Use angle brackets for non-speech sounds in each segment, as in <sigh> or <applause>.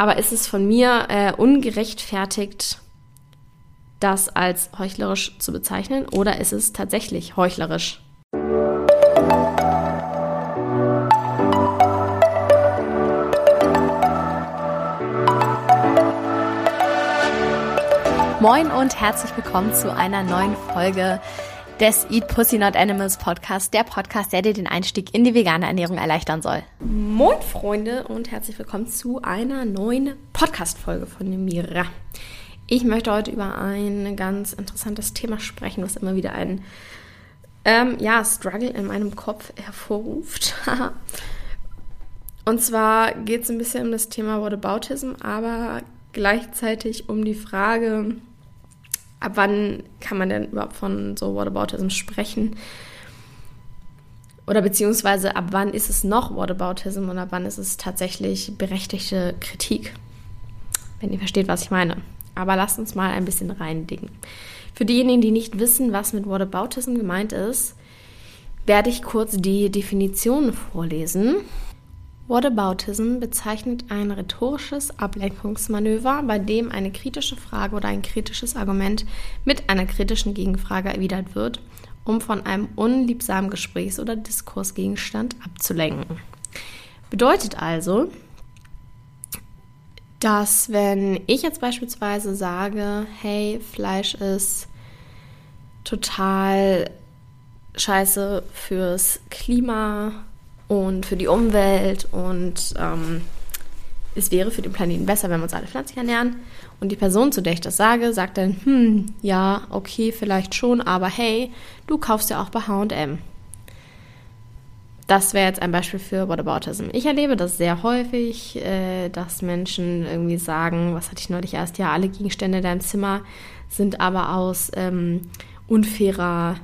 Aber ist es von mir äh, ungerechtfertigt, das als heuchlerisch zu bezeichnen oder ist es tatsächlich heuchlerisch? Moin und herzlich willkommen zu einer neuen Folge des Eat Pussy Not Animals Podcast, der Podcast, der dir den Einstieg in die vegane Ernährung erleichtern soll. Moin Freunde und herzlich willkommen zu einer neuen Podcast-Folge von Mira. Ich möchte heute über ein ganz interessantes Thema sprechen, was immer wieder ein ähm, ja, Struggle in meinem Kopf hervorruft. <laughs> und zwar geht es ein bisschen um das Thema Whataboutism, aber gleichzeitig um die Frage, ab wann kann man denn überhaupt von so Whataboutism sprechen? Oder beziehungsweise ab wann ist es noch Whataboutism und ab wann ist es tatsächlich berechtigte Kritik? Wenn ihr versteht, was ich meine. Aber lasst uns mal ein bisschen reindicken. Für diejenigen, die nicht wissen, was mit Whataboutism gemeint ist, werde ich kurz die Definition vorlesen. Whataboutism bezeichnet ein rhetorisches Ablenkungsmanöver, bei dem eine kritische Frage oder ein kritisches Argument mit einer kritischen Gegenfrage erwidert wird, um von einem unliebsamen Gesprächs- oder Diskursgegenstand abzulenken. Bedeutet also, dass wenn ich jetzt beispielsweise sage, hey, Fleisch ist total scheiße fürs Klima, und für die Umwelt und ähm, es wäre für den Planeten besser, wenn wir uns alle pflanzlich ernähren. Und die Person, zu der ich das sage, sagt dann, hm, ja, okay, vielleicht schon, aber hey, du kaufst ja auch bei H&M. Das wäre jetzt ein Beispiel für Whataboutism. Ich erlebe das sehr häufig, äh, dass Menschen irgendwie sagen, was hatte ich neulich erst, ja, alle Gegenstände in deinem Zimmer sind aber aus ähm, unfairer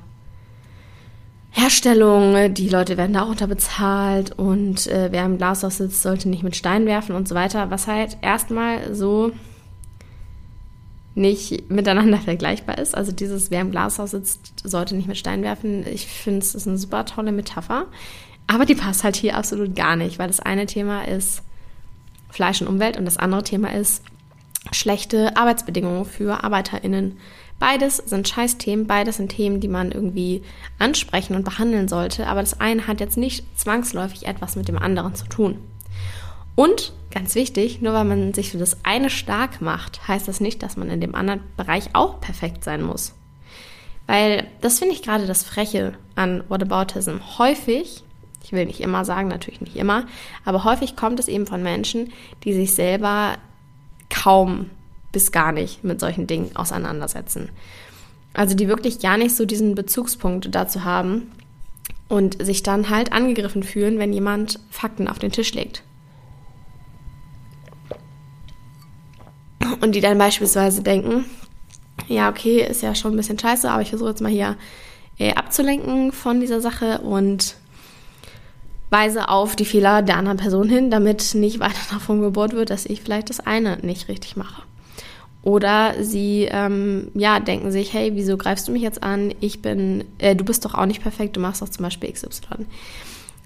Herstellung, die Leute werden da auch unterbezahlt und äh, wer im Glashaus sitzt, sollte nicht mit Steinen werfen und so weiter, was halt erstmal so nicht miteinander <laughs> vergleichbar ist. Also dieses, wer im Glashaus sitzt, sollte nicht mit Steinen werfen. Ich finde, es ist eine super tolle Metapher, aber die passt halt hier absolut gar nicht, weil das eine Thema ist Fleisch und Umwelt und das andere Thema ist schlechte Arbeitsbedingungen für ArbeiterInnen Beides sind Scheißthemen, beides sind Themen, die man irgendwie ansprechen und behandeln sollte, aber das eine hat jetzt nicht zwangsläufig etwas mit dem anderen zu tun. Und ganz wichtig, nur weil man sich für das eine stark macht, heißt das nicht, dass man in dem anderen Bereich auch perfekt sein muss. Weil das finde ich gerade das Freche an Whataboutism. Häufig, ich will nicht immer sagen, natürlich nicht immer, aber häufig kommt es eben von Menschen, die sich selber kaum bis gar nicht mit solchen Dingen auseinandersetzen. Also die wirklich gar nicht so diesen Bezugspunkt dazu haben und sich dann halt angegriffen fühlen, wenn jemand Fakten auf den Tisch legt. Und die dann beispielsweise denken, ja, okay, ist ja schon ein bisschen scheiße, aber ich versuche jetzt mal hier äh, abzulenken von dieser Sache und weise auf die Fehler der anderen Person hin, damit nicht weiter <laughs> davon gebohrt wird, dass ich vielleicht das eine nicht richtig mache. Oder sie ähm, ja, denken sich, hey, wieso greifst du mich jetzt an? Ich bin, äh, du bist doch auch nicht perfekt, du machst doch zum Beispiel XY.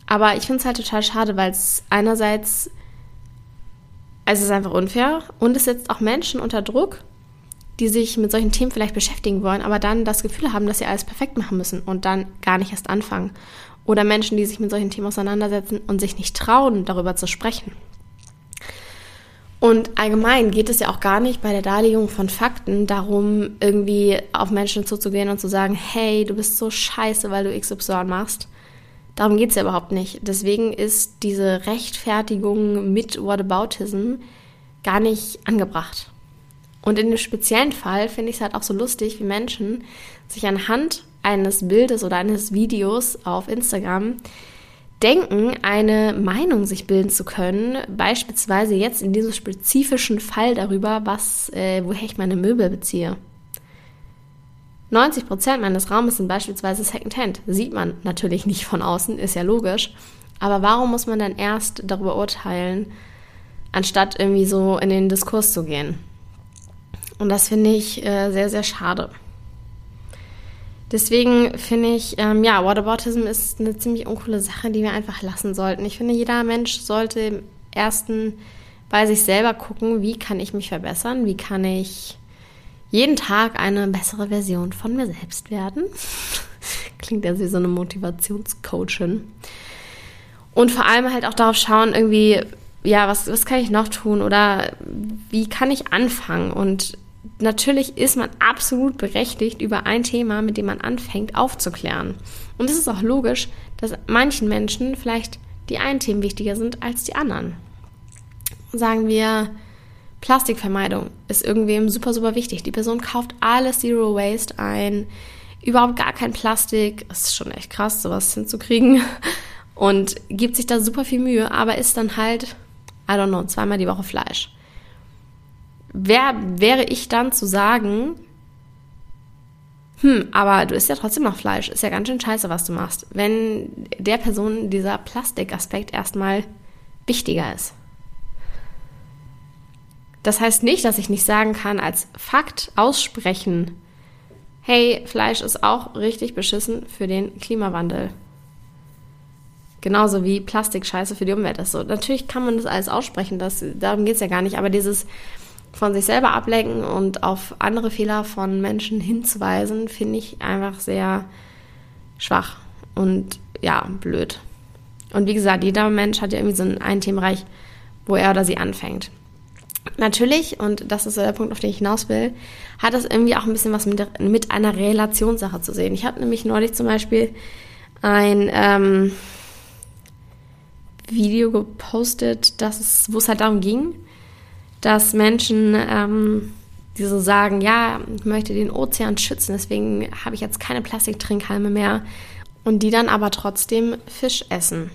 Aber ich finde es halt total schade, weil es einerseits, es ist einfach unfair und es setzt auch Menschen unter Druck, die sich mit solchen Themen vielleicht beschäftigen wollen, aber dann das Gefühl haben, dass sie alles perfekt machen müssen und dann gar nicht erst anfangen. Oder Menschen, die sich mit solchen Themen auseinandersetzen und sich nicht trauen, darüber zu sprechen. Und allgemein geht es ja auch gar nicht bei der Darlegung von Fakten darum, irgendwie auf Menschen zuzugehen und zu sagen, hey, du bist so scheiße, weil du XY machst. Darum geht es ja überhaupt nicht. Deswegen ist diese Rechtfertigung mit Whataboutism gar nicht angebracht. Und in dem speziellen Fall finde ich es halt auch so lustig, wie Menschen sich anhand eines Bildes oder eines Videos auf Instagram denken, eine Meinung sich bilden zu können, beispielsweise jetzt in diesem spezifischen Fall darüber, was, äh, woher ich meine Möbel beziehe. 90 Prozent meines Raumes sind beispielsweise Secondhand. Sieht man natürlich nicht von außen, ist ja logisch. Aber warum muss man dann erst darüber urteilen, anstatt irgendwie so in den Diskurs zu gehen? Und das finde ich äh, sehr, sehr schade. Deswegen finde ich, ähm, ja, Whataboutism ist eine ziemlich uncoole Sache, die wir einfach lassen sollten. Ich finde, jeder Mensch sollte im ersten bei sich selber gucken, wie kann ich mich verbessern, wie kann ich jeden Tag eine bessere Version von mir selbst werden. <laughs> Klingt ja wie so eine Motivationscoachin. Und vor allem halt auch darauf schauen, irgendwie, ja, was, was kann ich noch tun oder wie kann ich anfangen? Und natürlich ist man absolut berechtigt, über ein Thema, mit dem man anfängt, aufzuklären. Und es ist auch logisch, dass manchen Menschen vielleicht die einen Themen wichtiger sind als die anderen. Sagen wir, Plastikvermeidung ist irgendwem super, super wichtig. Die Person kauft alles Zero Waste ein, überhaupt gar kein Plastik. Das ist schon echt krass, sowas hinzukriegen. Und gibt sich da super viel Mühe, aber isst dann halt, I don't know, zweimal die Woche Fleisch. Wer wäre ich dann zu sagen, hm, aber du isst ja trotzdem noch Fleisch, ist ja ganz schön scheiße, was du machst, wenn der Person dieser Plastikaspekt erstmal wichtiger ist. Das heißt nicht, dass ich nicht sagen kann, als Fakt aussprechen, hey, Fleisch ist auch richtig beschissen für den Klimawandel. Genauso wie Plastik scheiße für die Umwelt ist. So, natürlich kann man das alles aussprechen, das, darum geht es ja gar nicht, aber dieses von sich selber ablenken und auf andere Fehler von Menschen hinzuweisen, finde ich einfach sehr schwach und ja, blöd. Und wie gesagt, jeder Mensch hat ja irgendwie so einen Themenbereich, wo er oder sie anfängt. Natürlich, und das ist der Punkt, auf den ich hinaus will, hat das irgendwie auch ein bisschen was mit, mit einer Relationssache zu sehen. Ich habe nämlich neulich zum Beispiel ein ähm, Video gepostet, wo es halt darum ging, dass Menschen, ähm, die so sagen, ja, ich möchte den Ozean schützen, deswegen habe ich jetzt keine Plastiktrinkhalme mehr und die dann aber trotzdem Fisch essen.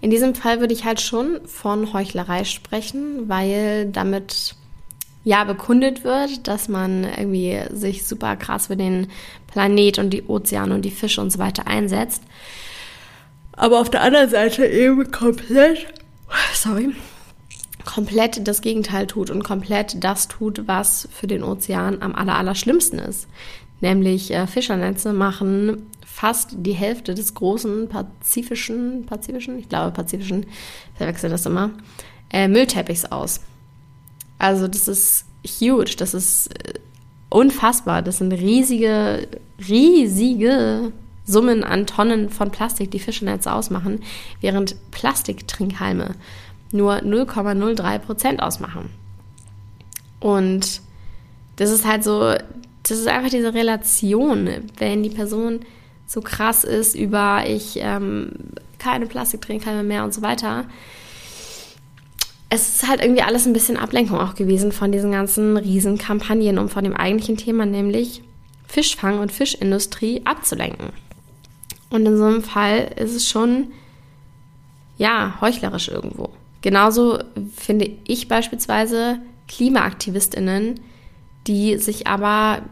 In diesem Fall würde ich halt schon von Heuchlerei sprechen, weil damit ja bekundet wird, dass man irgendwie sich super krass für den Planet und die Ozeane und die Fische und so weiter einsetzt. Aber auf der anderen Seite eben komplett, sorry, komplett das Gegenteil tut und komplett das tut, was für den Ozean am aller, aller schlimmsten ist. Nämlich äh, Fischernetze machen fast die Hälfte des großen pazifischen, pazifischen, ich glaube pazifischen, verwechsel das immer, äh, Müllteppichs aus. Also das ist huge, das ist äh, unfassbar. Das sind riesige, riesige Summen an Tonnen von Plastik, die Fischernetze ausmachen, während Plastiktrinkhalme nur 0,03 Prozent ausmachen. Und das ist halt so, das ist einfach diese Relation, wenn die Person so krass ist über ich ähm, keine Plastiktrinkhalme mehr und so weiter. Es ist halt irgendwie alles ein bisschen Ablenkung auch gewesen von diesen ganzen Riesenkampagnen, um von dem eigentlichen Thema, nämlich Fischfang und Fischindustrie, abzulenken. Und in so einem Fall ist es schon, ja, heuchlerisch irgendwo. Genauso finde ich beispielsweise KlimaaktivistInnen, die sich aber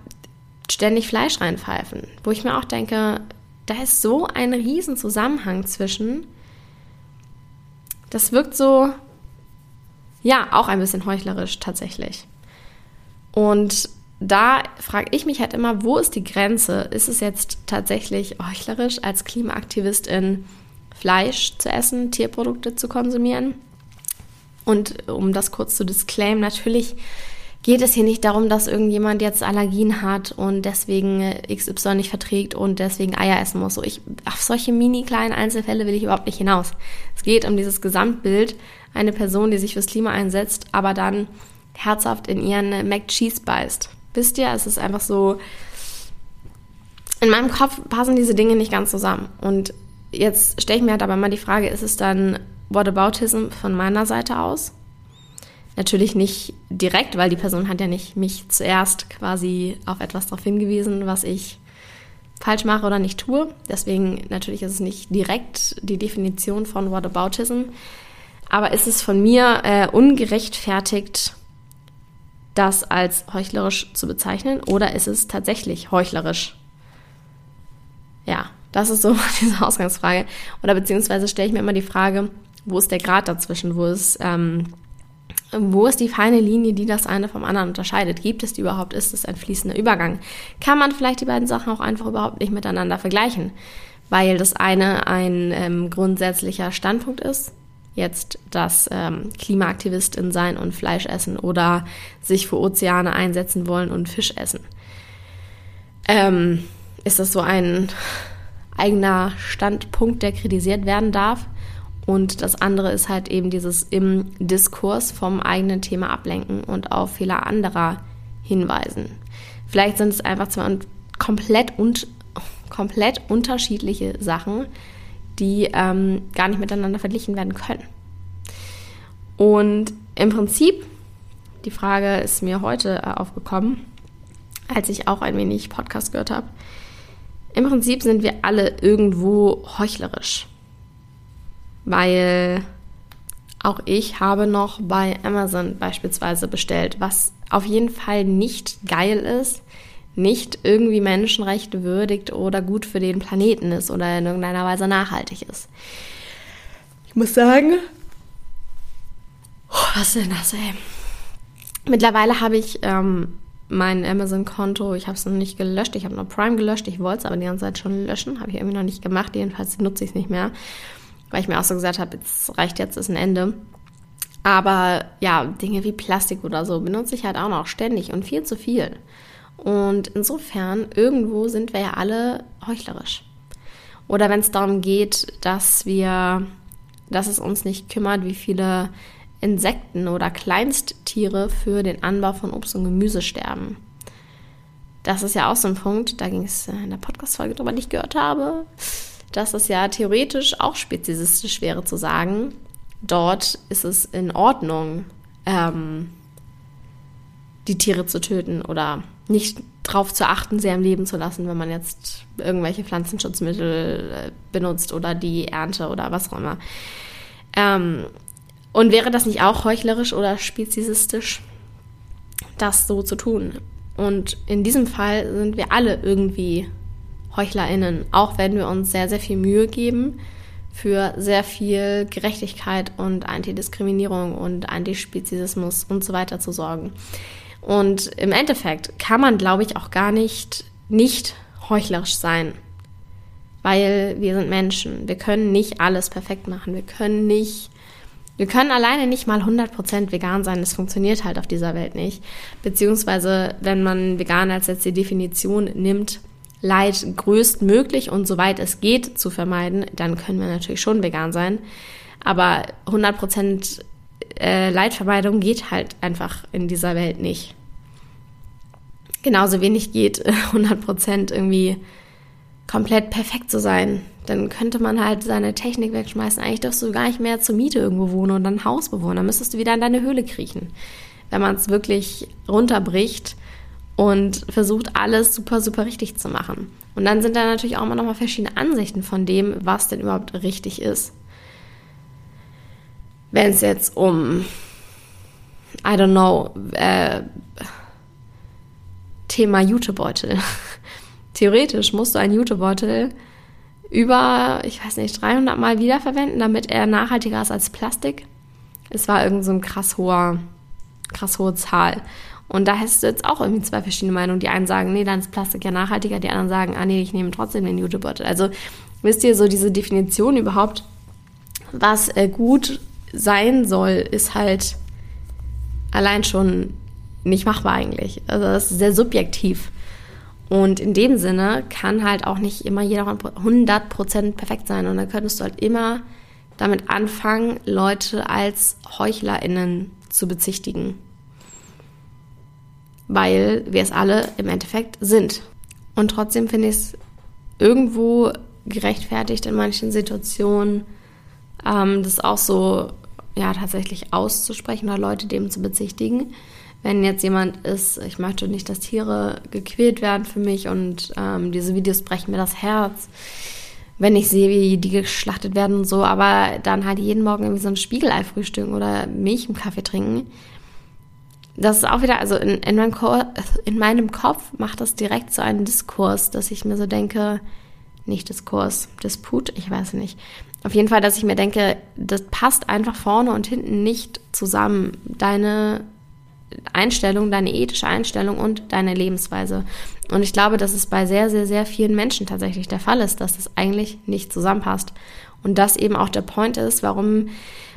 ständig Fleisch reinpfeifen, wo ich mir auch denke, da ist so ein riesen Zusammenhang zwischen. Das wirkt so, ja, auch ein bisschen heuchlerisch tatsächlich. Und da frage ich mich halt immer, wo ist die Grenze? Ist es jetzt tatsächlich heuchlerisch, als Klimaaktivistin Fleisch zu essen, Tierprodukte zu konsumieren? Und um das kurz zu disclaimen, natürlich geht es hier nicht darum, dass irgendjemand jetzt Allergien hat und deswegen XY nicht verträgt und deswegen Eier essen muss. So ich, auf solche mini kleinen Einzelfälle will ich überhaupt nicht hinaus. Es geht um dieses Gesamtbild, eine Person, die sich fürs Klima einsetzt, aber dann herzhaft in ihren Mac Cheese beißt. Wisst ihr, es ist einfach so, in meinem Kopf passen diese Dinge nicht ganz zusammen. Und jetzt stelle ich mir halt aber mal die Frage, ist es dann Whataboutism von meiner Seite aus? Natürlich nicht direkt, weil die Person hat ja nicht mich zuerst quasi auf etwas darauf hingewiesen, was ich falsch mache oder nicht tue. Deswegen natürlich ist es nicht direkt die Definition von Whataboutism. Aber ist es von mir äh, ungerechtfertigt, das als heuchlerisch zu bezeichnen oder ist es tatsächlich heuchlerisch? Ja, das ist so <laughs> diese Ausgangsfrage. Oder beziehungsweise stelle ich mir immer die Frage, wo ist der Grad dazwischen? Wo ist ähm, wo ist die feine Linie, die das eine vom anderen unterscheidet? Gibt es die überhaupt? Ist es ein fließender Übergang? Kann man vielleicht die beiden Sachen auch einfach überhaupt nicht miteinander vergleichen? Weil das eine ein ähm, grundsätzlicher Standpunkt ist jetzt das ähm, Klimaaktivistin sein und Fleisch essen oder sich für Ozeane einsetzen wollen und Fisch essen. Ähm, ist das so ein eigener Standpunkt, der kritisiert werden darf? Und das andere ist halt eben dieses im Diskurs vom eigenen Thema ablenken und auf Fehler anderer hinweisen. Vielleicht sind es einfach zwei komplett, und, komplett unterschiedliche Sachen, die ähm, gar nicht miteinander verglichen werden können. Und im Prinzip, die Frage ist mir heute äh, aufgekommen, als ich auch ein wenig Podcast gehört habe. Im Prinzip sind wir alle irgendwo heuchlerisch, weil auch ich habe noch bei Amazon beispielsweise bestellt, was auf jeden Fall nicht geil ist, nicht irgendwie Menschenrechte würdigt oder gut für den Planeten ist oder in irgendeiner Weise nachhaltig ist. Ich muss sagen, oh, was ist denn das, ey? Mittlerweile habe ich ähm, mein Amazon-Konto, ich habe es noch nicht gelöscht, ich habe noch Prime gelöscht, ich wollte es aber die ganze Zeit schon löschen, habe ich irgendwie noch nicht gemacht, jedenfalls nutze ich es nicht mehr, weil ich mir auch so gesagt habe, jetzt reicht jetzt, ist ein Ende. Aber ja, Dinge wie Plastik oder so benutze ich halt auch noch ständig und viel zu viel. Und insofern, irgendwo sind wir ja alle heuchlerisch. Oder wenn es darum geht, dass wir, dass es uns nicht kümmert, wie viele Insekten oder Kleinsttiere für den Anbau von Obst und Gemüse sterben. Das ist ja auch so ein Punkt, da ging es in der Podcast-Folge drüber, die ich gehört habe, dass es ja theoretisch auch speziesistisch wäre zu sagen, dort ist es in Ordnung, ähm, die Tiere zu töten oder nicht darauf zu achten, sie am Leben zu lassen, wenn man jetzt irgendwelche Pflanzenschutzmittel äh, benutzt oder die Ernte oder was auch immer. Ähm, und wäre das nicht auch heuchlerisch oder speziesistisch, das so zu tun? Und in diesem Fall sind wir alle irgendwie HeuchlerInnen, auch wenn wir uns sehr, sehr viel Mühe geben, für sehr viel Gerechtigkeit und Antidiskriminierung und Antispezismus und so weiter zu sorgen. Und im Endeffekt kann man, glaube ich, auch gar nicht nicht heuchlerisch sein, weil wir sind Menschen. Wir können nicht alles perfekt machen. Wir können nicht, wir können alleine nicht mal 100% vegan sein. Das funktioniert halt auf dieser Welt nicht. Beziehungsweise, wenn man vegan als jetzt die Definition nimmt, Leid größtmöglich und soweit es geht zu vermeiden, dann können wir natürlich schon vegan sein. Aber 100% äh, Leidvermeidung geht halt einfach in dieser Welt nicht. Genauso wenig geht <laughs> 100% irgendwie komplett perfekt zu sein. Dann könnte man halt seine Technik wegschmeißen. Eigentlich darfst du gar nicht mehr zur Miete irgendwo wohnen und dann ein Haus bewohnen. Dann müsstest du wieder in deine Höhle kriechen. Wenn man es wirklich runterbricht und versucht, alles super, super richtig zu machen. Und dann sind da natürlich auch immer noch mal verschiedene Ansichten von dem, was denn überhaupt richtig ist wenn es jetzt um, I don't know, äh, Thema Jutebeutel. <laughs> Theoretisch musst du einen Jutebeutel über, ich weiß nicht, 300 Mal wiederverwenden, damit er nachhaltiger ist als Plastik. Es war irgend so ein krass hoher, krass hohe Zahl. Und da hast du jetzt auch irgendwie zwei verschiedene Meinungen. Die einen sagen, nee, dann ist Plastik ja nachhaltiger. Die anderen sagen, ah nee, ich nehme trotzdem den Jutebeutel. Also wisst ihr, so diese Definition überhaupt, was äh, gut sein soll, ist halt allein schon nicht machbar eigentlich. Also das ist sehr subjektiv. Und in dem Sinne kann halt auch nicht immer jeder 100% perfekt sein. Und dann könntest du halt immer damit anfangen, Leute als HeuchlerInnen zu bezichtigen. Weil wir es alle im Endeffekt sind. Und trotzdem finde ich es irgendwo gerechtfertigt in manchen Situationen, ähm, das auch so ja tatsächlich auszusprechen oder Leute dem zu bezichtigen. Wenn jetzt jemand ist, ich möchte nicht, dass Tiere gequält werden für mich und ähm, diese Videos brechen mir das Herz, wenn ich sehe, wie die geschlachtet werden und so, aber dann halt jeden Morgen irgendwie so ein Spiegelei frühstücken oder Milch im Kaffee trinken. Das ist auch wieder, also in, in, meinem, in meinem Kopf macht das direkt so einen Diskurs, dass ich mir so denke, nicht Diskurs, Disput, ich weiß nicht. Auf jeden Fall, dass ich mir denke, das passt einfach vorne und hinten nicht zusammen. Deine Einstellung, deine ethische Einstellung und deine Lebensweise. Und ich glaube, dass es bei sehr, sehr, sehr vielen Menschen tatsächlich der Fall ist, dass das eigentlich nicht zusammenpasst. Und das eben auch der Point ist, warum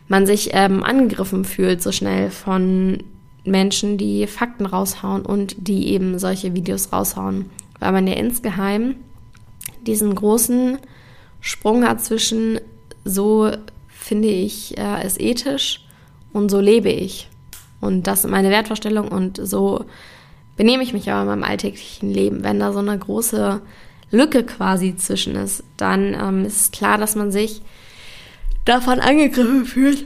man sich ähm, angegriffen fühlt so schnell von Menschen, die Fakten raushauen und die eben solche Videos raushauen, weil man ja insgeheim diesen großen Sprung hat zwischen so finde ich äh, es ethisch und so lebe ich. Und das ist meine Wertvorstellung und so benehme ich mich aber in meinem alltäglichen Leben. Wenn da so eine große Lücke quasi zwischen ist, dann ähm, ist klar, dass man sich davon angegriffen fühlt.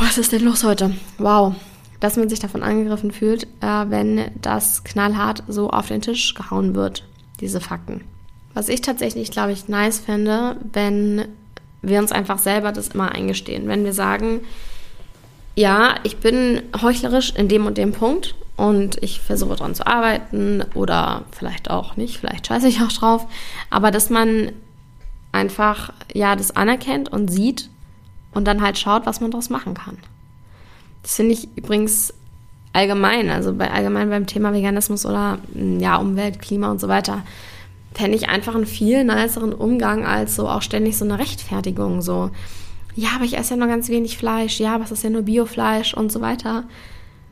Was ist denn los heute? Wow. Dass man sich davon angegriffen fühlt, äh, wenn das knallhart so auf den Tisch gehauen wird, diese Fakten. Was ich tatsächlich, glaube ich, nice fände, wenn wir uns einfach selber das immer eingestehen. Wenn wir sagen, ja, ich bin heuchlerisch in dem und dem Punkt und ich versuche daran zu arbeiten oder vielleicht auch nicht, vielleicht scheiße ich auch drauf, aber dass man einfach ja das anerkennt und sieht und dann halt schaut, was man daraus machen kann. Das finde ich übrigens allgemein, also bei allgemein beim Thema Veganismus oder ja Umwelt, Klima und so weiter fände ich einfach einen viel niceren Umgang als so auch ständig so eine Rechtfertigung. So, ja, aber ich esse ja nur ganz wenig Fleisch, ja, aber es ist ja nur Biofleisch und so weiter.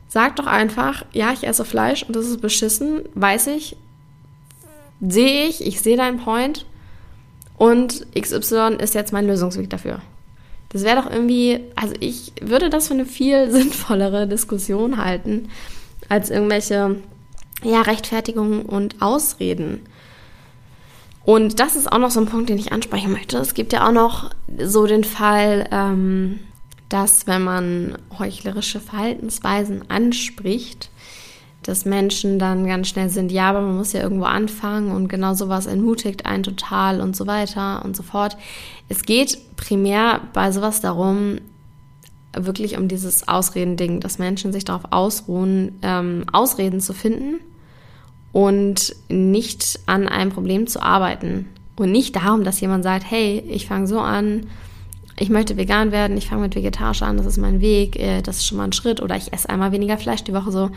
Sag doch einfach, ja, ich esse Fleisch und das ist beschissen, weiß ich, sehe ich, ich sehe deinen Point und XY ist jetzt mein Lösungsweg dafür. Das wäre doch irgendwie, also ich würde das für eine viel <laughs> sinnvollere Diskussion halten, als irgendwelche ja, Rechtfertigungen und Ausreden. Und das ist auch noch so ein Punkt, den ich ansprechen möchte. Es gibt ja auch noch so den Fall, ähm, dass wenn man heuchlerische Verhaltensweisen anspricht, dass Menschen dann ganz schnell sind, ja, aber man muss ja irgendwo anfangen und genau sowas entmutigt einen total und so weiter und so fort. Es geht primär bei sowas darum, wirklich um dieses Ausreden-Ding, dass Menschen sich darauf ausruhen, ähm, Ausreden zu finden und nicht an einem Problem zu arbeiten. Und nicht darum, dass jemand sagt, hey, ich fange so an, ich möchte vegan werden, ich fange mit vegetarisch an, das ist mein Weg, äh, das ist schon mal ein Schritt. Oder ich esse einmal weniger Fleisch die Woche so.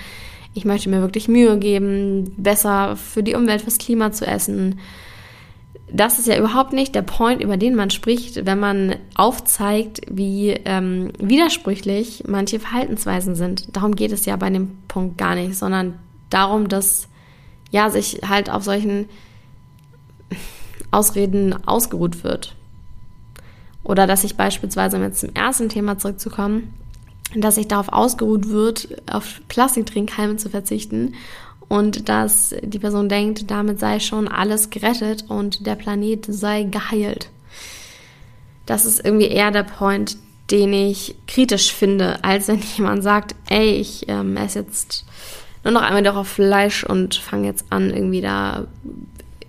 Ich möchte mir wirklich Mühe geben, besser für die Umwelt, fürs Klima zu essen. Das ist ja überhaupt nicht der Point, über den man spricht, wenn man aufzeigt, wie ähm, widersprüchlich manche Verhaltensweisen sind. Darum geht es ja bei dem Punkt gar nicht, sondern darum, dass ja, sich halt auf solchen Ausreden ausgeruht wird. Oder dass sich beispielsweise, um jetzt zum ersten Thema zurückzukommen, dass sich darauf ausgeruht wird, auf Plastiktrinkhalme zu verzichten und dass die Person denkt, damit sei schon alles gerettet und der Planet sei geheilt. Das ist irgendwie eher der Point, den ich kritisch finde, als wenn <laughs> jemand sagt, ey, ich ähm, esse jetzt nur noch einmal darauf Fleisch und fange jetzt an, irgendwie da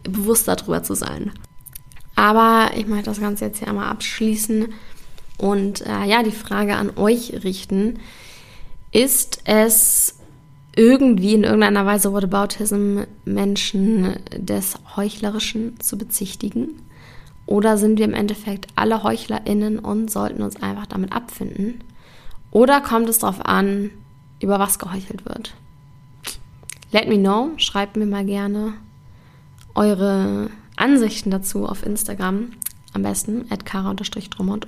bewusster drüber zu sein. Aber ich möchte das Ganze jetzt hier einmal abschließen und äh, ja, die Frage an euch richten. Ist es irgendwie in irgendeiner Weise Whataboutism Menschen des Heuchlerischen zu bezichtigen? Oder sind wir im Endeffekt alle HeuchlerInnen und sollten uns einfach damit abfinden? Oder kommt es darauf an, über was geheuchelt wird? Let me know, schreibt mir mal gerne eure Ansichten dazu auf Instagram. Am besten at kara-drummond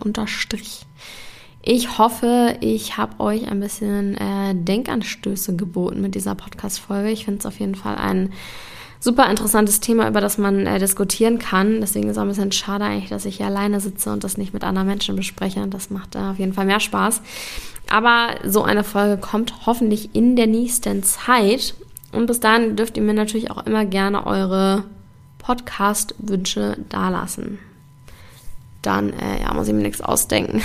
Ich hoffe, ich habe euch ein bisschen äh, Denkanstöße geboten mit dieser Podcast-Folge. Ich finde es auf jeden Fall ein super interessantes Thema, über das man äh, diskutieren kann. Deswegen ist es auch ein bisschen schade eigentlich, dass ich hier alleine sitze und das nicht mit anderen Menschen bespreche. Das macht äh, auf jeden Fall mehr Spaß. Aber so eine Folge kommt hoffentlich in der nächsten Zeit. Und bis dahin dürft ihr mir natürlich auch immer gerne eure Podcast-Wünsche dalassen. Dann äh, ja, muss ich mir nichts ausdenken.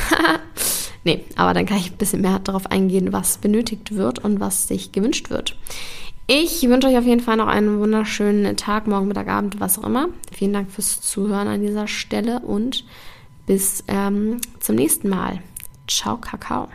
<laughs> nee, aber dann kann ich ein bisschen mehr darauf eingehen, was benötigt wird und was sich gewünscht wird. Ich wünsche euch auf jeden Fall noch einen wunderschönen Tag, morgen, Mittag, Abend, was auch immer. Vielen Dank fürs Zuhören an dieser Stelle und bis ähm, zum nächsten Mal. Ciao, Kakao.